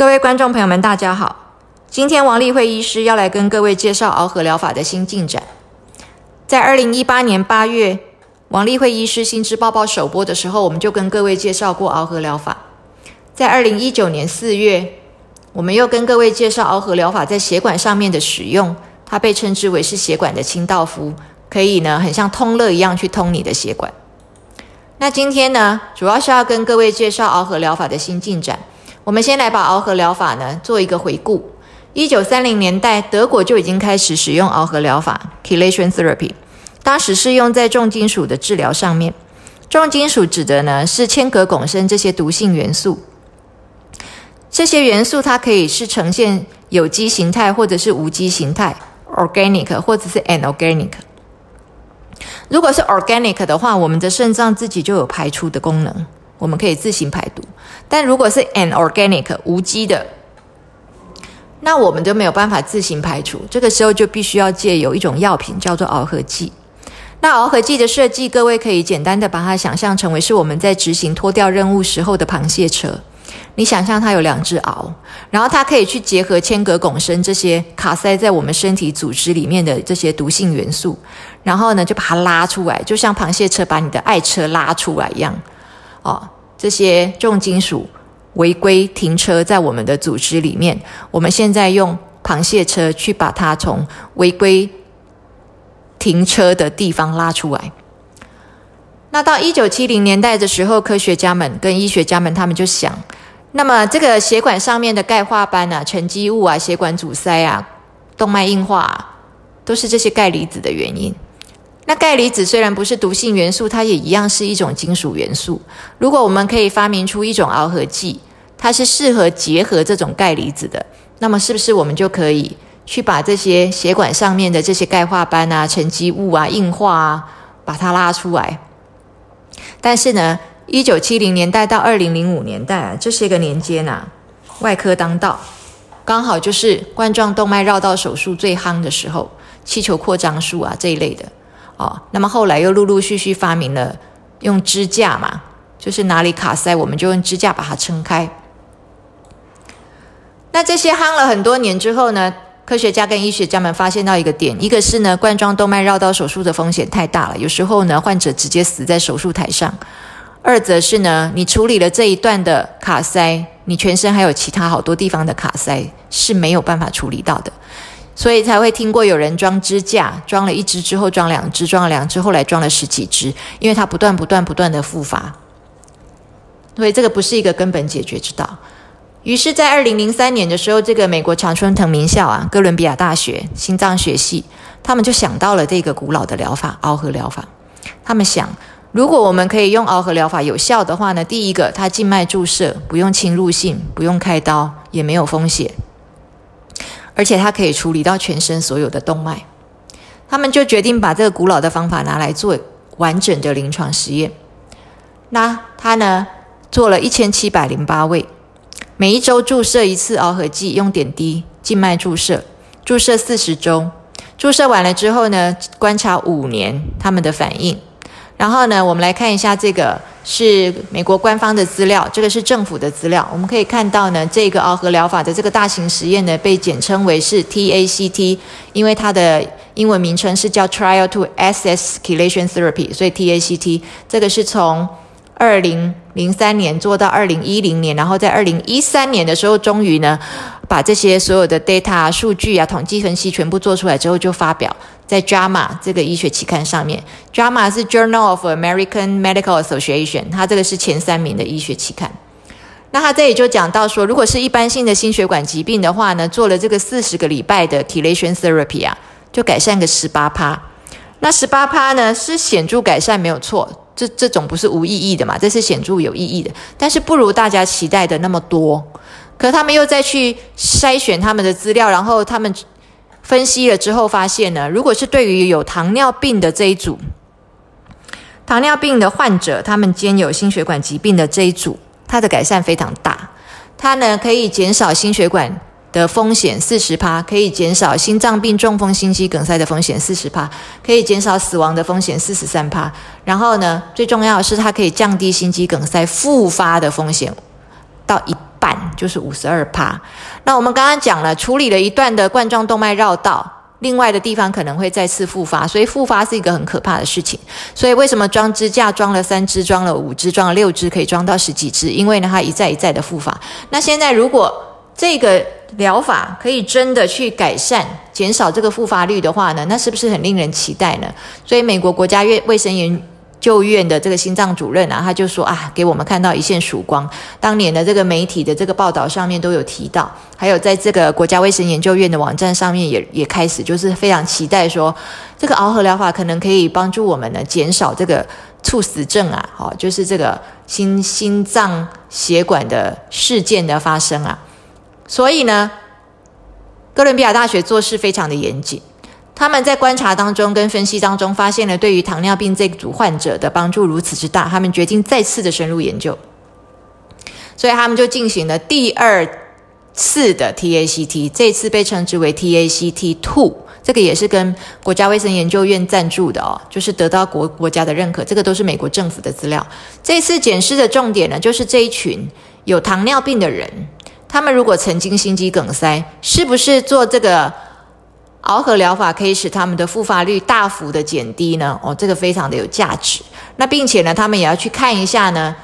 各位观众朋友们，大家好。今天王丽慧医师要来跟各位介绍螯合疗法的新进展。在二零一八年八月，王丽慧医师新知报报首播的时候，我们就跟各位介绍过螯合疗法。在二零一九年四月，我们又跟各位介绍螯合疗法在血管上面的使用，它被称之为是血管的清道夫，可以呢很像通乐一样去通你的血管。那今天呢，主要是要跟各位介绍螯合疗法的新进展。我们先来把螯合疗法呢做一个回顾。一九三零年代，德国就已经开始使用螯合疗法 （chelation therapy），当时是用在重金属的治疗上面。重金属指的呢是铅、镉、汞、砷这些毒性元素。这些元素它可以是呈现有机形态，或者是无机形态 （organic） 或者是 anorganic。如果是 organic 的话，我们的肾脏自己就有排出的功能，我们可以自行排毒。但如果是 anorganic 无机的，那我们就没有办法自行排除，这个时候就必须要借有一种药品叫做螯合剂。那螯合剂的设计，各位可以简单的把它想象成为是我们在执行脱掉任务时候的螃蟹车。你想象它有两只螯，然后它可以去结合铅、镉、汞、砷这些卡塞在我们身体组织里面的这些毒性元素，然后呢就把它拉出来，就像螃蟹车把你的爱车拉出来一样。哦，这些重金属。违规停车在我们的组织里面，我们现在用螃蟹车去把它从违规停车的地方拉出来。那到一九七零年代的时候，科学家们跟医学家们他们就想，那么这个血管上面的钙化斑啊、沉积物啊、血管阻塞啊、动脉硬化，啊，都是这些钙离子的原因。那钙离子虽然不是毒性元素，它也一样是一种金属元素。如果我们可以发明出一种螯合剂，它是适合结合这种钙离子的，那么是不是我们就可以去把这些血管上面的这些钙化斑啊、沉积物啊、硬化啊，把它拉出来？但是呢，一九七零年代到二零零五年代啊，这些个年间呐，外科当道，刚好就是冠状动脉绕道手术最夯的时候，气球扩张术啊这一类的。哦，那么后来又陆陆续续发明了用支架嘛，就是哪里卡塞，我们就用支架把它撑开。那这些夯了很多年之后呢，科学家跟医学家们发现到一个点，一个是呢冠状动脉绕道手术的风险太大了，有时候呢患者直接死在手术台上；二则是呢你处理了这一段的卡塞，你全身还有其他好多地方的卡塞是没有办法处理到的。所以才会听过有人装支架，装了一支之后装两支，装了两支后来装了十几支，因为它不断不断不断的复发，所以这个不是一个根本解决之道。于是，在二零零三年的时候，这个美国常春藤名校啊，哥伦比亚大学心脏学系，他们就想到了这个古老的疗法——螯合疗法。他们想，如果我们可以用螯合疗法有效的话呢，第一个，它静脉注射，不用侵入性，不用开刀，也没有风险。而且它可以处理到全身所有的动脉，他们就决定把这个古老的方法拿来做完整的临床实验。那他呢做了一千七百零八位，每一周注射一次螯合剂，用点滴静脉注射，注射四十周，注射完了之后呢，观察五年他们的反应。然后呢，我们来看一下这个是美国官方的资料，这个是政府的资料。我们可以看到呢，这个螯合疗法的这个大型实验呢，被简称为是 TACT，因为它的英文名称是叫 Trial to Assess Chelation Therapy，所以 TACT 这个是从二零零三年做到二零一零年，然后在二零一三年的时候，终于呢，把这些所有的 data 数据啊、统计分析全部做出来之后，就发表。在 JAMA 这个医学期刊上面，JAMA 是 Journal of American Medical Association，它这个是前三名的医学期刊。那他这里就讲到说，如果是一般性的心血管疾病的话呢，做了这个四十个礼拜的 t e l a t i o n Therapy 啊，就改善个十八趴。那十八趴呢是显著改善没有错，这这种不是无意义的嘛，这是显著有意义的，但是不如大家期待的那么多。可他们又再去筛选他们的资料，然后他们。分析了之后发现呢，如果是对于有糖尿病的这一组，糖尿病的患者，他们兼有心血管疾病的这一组，它的改善非常大。它呢可以减少心血管的风险四十趴，可以减少心脏病、中风、心肌梗塞的风险四十趴，可以减少死亡的风险四十三趴。然后呢，最重要的是它可以降低心肌梗塞复发的风险到一半。就是五十二趴。那我们刚刚讲了，处理了一段的冠状动脉绕道。另外的地方可能会再次复发，所以复发是一个很可怕的事情。所以为什么装支架装了三支、装了五支、装了六支，可以装到十几支？因为呢，它一再一再的复发。那现在如果这个疗法可以真的去改善、减少这个复发率的话呢，那是不是很令人期待呢？所以美国国家卫卫生研究院的这个心脏主任啊，他就说啊，给我们看到一线曙光。当年的这个媒体的这个报道上面都有提到，还有在这个国家卫生研究院的网站上面也也开始就是非常期待说，这个螯合疗法可能可以帮助我们呢减少这个猝死症啊，好，就是这个心心脏血管的事件的发生啊。所以呢，哥伦比亚大学做事非常的严谨。他们在观察当中跟分析当中发现了对于糖尿病这组患者的帮助如此之大，他们决定再次的深入研究，所以他们就进行了第二次的 TACT，这次被称之为 TACT Two，这个也是跟国家卫生研究院赞助的哦，就是得到国国家的认可，这个都是美国政府的资料。这次检视的重点呢，就是这一群有糖尿病的人，他们如果曾经心肌梗塞，是不是做这个？螯合疗法可以使他们的复发率大幅的减低呢？哦，这个非常的有价值。那并且呢，他们也要去看一下呢，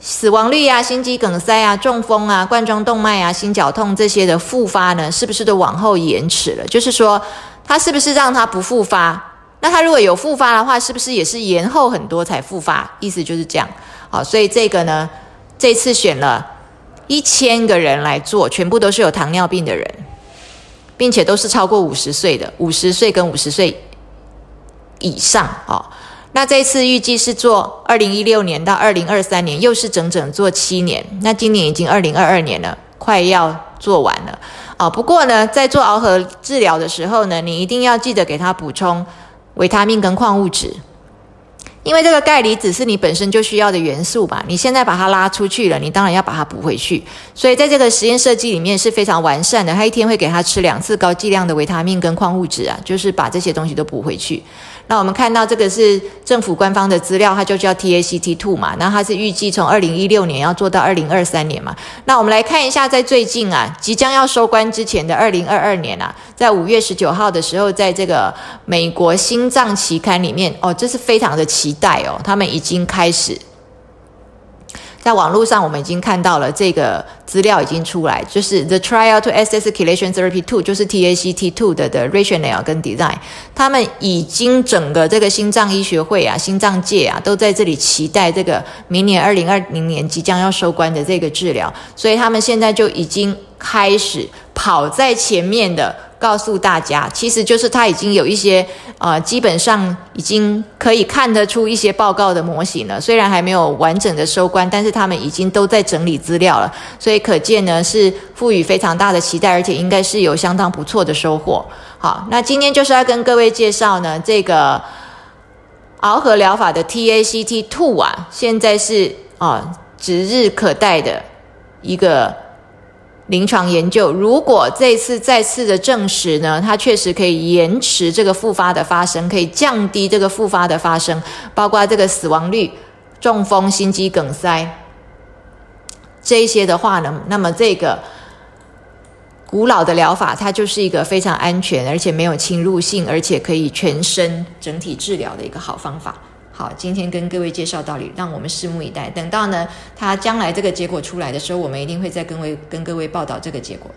死亡率啊、心肌梗塞啊、中风啊、冠状动脉啊、心绞痛这些的复发呢，是不是都往后延迟了？就是说，它是不是让它不复发？那它如果有复发的话，是不是也是延后很多才复发？意思就是这样。好，所以这个呢，这次选了一千个人来做，全部都是有糖尿病的人。并且都是超过五十岁的，五十岁跟五十岁以上哦。那这次预计是做二零一六年到二零二三年，又是整整做七年。那今年已经二零二二年了，快要做完了哦。不过呢，在做螯合治疗的时候呢，你一定要记得给他补充维他命跟矿物质。因为这个钙离子是你本身就需要的元素吧，你现在把它拉出去了，你当然要把它补回去。所以在这个实验设计里面是非常完善的，他一天会给他吃两次高剂量的维他命跟矿物质啊，就是把这些东西都补回去。那我们看到这个是政府官方的资料，它就叫 TACT Two 嘛，那它是预计从二零一六年要做到二零二三年嘛。那我们来看一下，在最近啊，即将要收官之前的二零二二年啊，在五月十九号的时候，在这个美国心脏期刊里面，哦，这是非常的期待哦，他们已经开始。在网络上，我们已经看到了这个资料已经出来，就是 The Trial to Assess Circulation Therapy Two，就是 TACT Two 的的 rationale 跟 design，他们已经整个这个心脏医学会啊、心脏界啊，都在这里期待这个明年二零二零年即将要收官的这个治疗，所以他们现在就已经开始跑在前面的。告诉大家，其实就是他已经有一些呃，基本上已经可以看得出一些报告的模型了。虽然还没有完整的收官，但是他们已经都在整理资料了，所以可见呢是赋予非常大的期待，而且应该是有相当不错的收获。好，那今天就是要跟各位介绍呢这个螯合疗法的 TACT Two 啊，现在是啊指日可待的一个。临床研究，如果这次再次的证实呢，它确实可以延迟这个复发的发生，可以降低这个复发的发生，包括这个死亡率、中风、心肌梗塞这一些的话呢，那么这个古老的疗法，它就是一个非常安全，而且没有侵入性，而且可以全身整体治疗的一个好方法。好，今天跟各位介绍道理，让我们拭目以待。等到呢，他将来这个结果出来的时候，我们一定会再跟位跟各位报道这个结果。